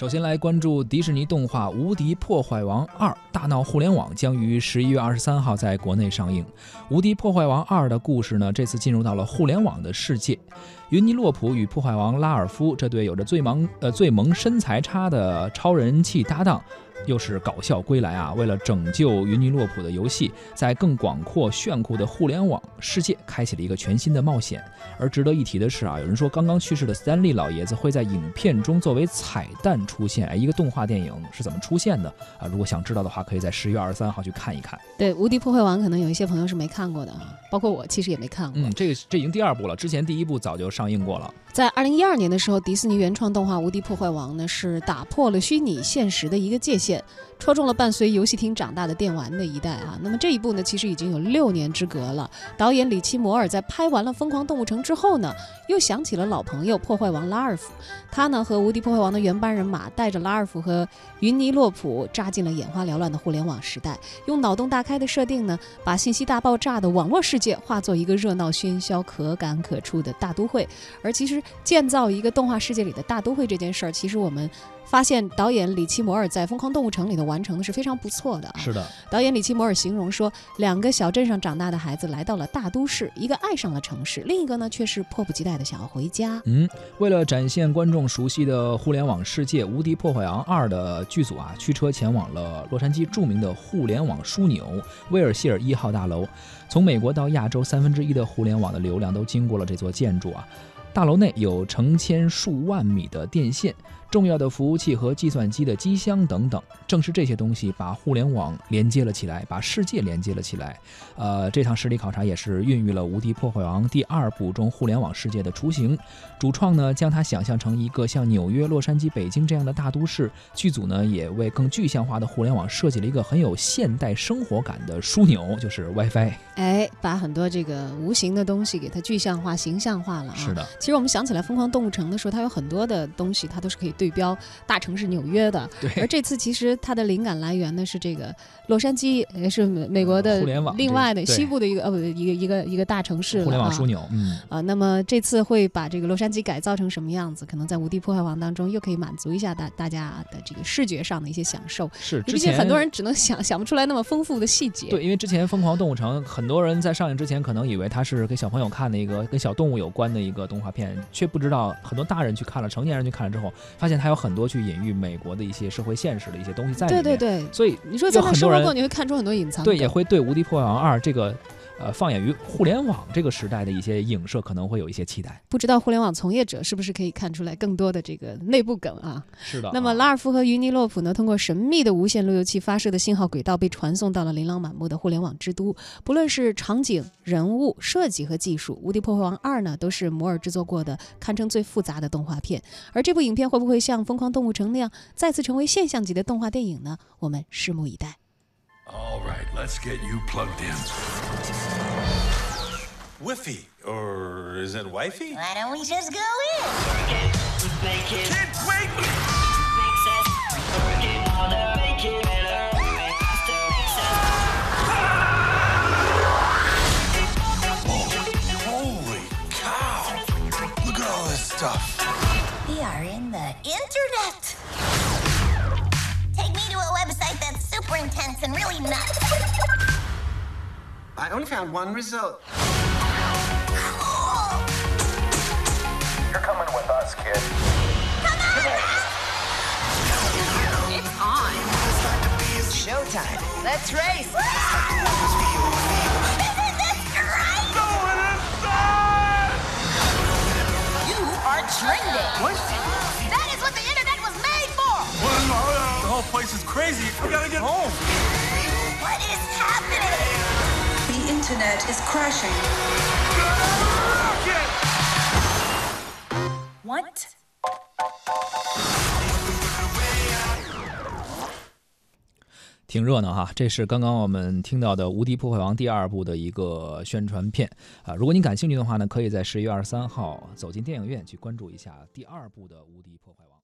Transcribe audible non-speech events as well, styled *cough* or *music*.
首先来关注迪士尼动画《无敌破坏王二：大闹互联网》将于十一月二十三号在国内上映。《无敌破坏王二》的故事呢，这次进入到了互联网的世界。云尼洛普与破坏王拉尔夫这对有着最萌呃最萌身材差的超人气搭档。又是搞笑归来啊！为了拯救云尼洛普的游戏，在更广阔炫酷的互联网世界开启了一个全新的冒险。而值得一提的是啊，有人说刚刚去世的斯坦利老爷子会在影片中作为彩蛋出现。哎，一个动画电影是怎么出现的啊？如果想知道的话，可以在十月二十三号去看一看。对，《无敌破坏王》可能有一些朋友是没看过的啊，包括我其实也没看过。嗯，这个这已经第二部了，之前第一部早就上映过了。在二零一二年的时候，迪士尼原创动画《无敌破坏王》呢是打破了虚拟现实的一个界限，戳中了伴随游戏厅长大的电玩的一代啊。那么这一部呢，其实已经有六年之隔了。导演里奇摩尔在拍完了《疯狂动物城》之后呢，又想起了老朋友破坏王拉尔夫，他呢和《无敌破坏王》的原班人马，带着拉尔夫和云尼洛普扎进了眼花缭乱的互联网时代，用脑洞大开的设定呢，把信息大爆炸的网络世界化作一个热闹喧嚣、可感可触的大都会。而其实。建造一个动画世界里的大都会这件事儿，其实我们发现导演里奇摩尔在《疯狂动物城》里头完成的是非常不错的。是的，导演里奇摩尔形容说，两个小镇上长大的孩子来到了大都市，一个爱上了城市，另一个呢却是迫不及待的想要回家。嗯，为了展现观众熟悉的互联网世界，《无敌破坏王二》的剧组啊，驱车前往了洛杉矶著名的互联网枢纽威尔希尔一号大楼。从美国到亚洲，三分之一的互联网的流量都经过了这座建筑啊。大楼内有成千数万米的电线。重要的服务器和计算机的机箱等等，正是这些东西把互联网连接了起来，把世界连接了起来。呃，这趟实地考察也是孕育了《无敌破坏王》第二部中互联网世界的雏形。主创呢将它想象成一个像纽约、洛杉矶、北京这样的大都市，剧组呢也为更具象化的互联网设计了一个很有现代生活感的枢纽，就是 WiFi。哎，把很多这个无形的东西给它具象化、形象化了。是的。其实我们想起来《疯狂动物城》的时候，它有很多的东西，它都是可以。对标大城市纽约的，而这次其实它的灵感来源呢是这个洛杉矶，也是美国的另外的西部的一个呃不一个一个一个大城市互联网枢纽，嗯啊，那么这次会把这个洛杉矶改造成什么样子？可能在《无敌破坏王》当中又可以满足一下大大家的这个视觉上的一些享受。是，毕竟很多人只能想 *laughs* 想不出来那么丰富的细节。对，因为之前《疯狂动物城》，很多人在上映之前可能以为它是给小朋友看的一个跟小动物有关的一个动画片，却不知道很多大人去看了，成年人去看了之后，发现它有很多去。隐喻美国的一些社会现实的一些东西在里面，对对对，所以你说在那生活过，你会看出很多隐藏。对，也会对《无敌破坏王二》这个。呃，放眼于互联网这个时代的一些影射，可能会有一些期待。不知道互联网从业者是不是可以看出来更多的这个内部梗啊？是的。那么拉尔夫和于尼洛普呢，通过神秘的无线路由器发射的信号轨道，被传送到了琳琅满目的互联网之都。不论是场景、人物设计和技术，《无敌破坏王二》呢，都是摩尔制作过的堪称最复杂的动画片。而这部影片会不会像《疯狂动物城》那样再次成为现象级的动画电影呢？我们拭目以待。All right, let's get you plugged in. Wiffy, or is it wifey? Why don't we just go in? Kids, wait! Holy cow! Look at all this stuff. We are in the internet. Take me to a website that's super intense and really nuts. I only found one result. Cool. You're coming with us, kid. Come on! It's on. Showtime. Let's race. Isn't this great? You are trending. What? Place is crazy. We gotta get home. What is happening? The internet is crashing. What? *laughs* 挺热闹哈，这是刚刚我们听到的《无敌破坏王》第二部的一个宣传片啊。如果您感兴趣的话呢，可以在十一月二十三号走进电影院去关注一下第二部的《无敌破坏王》。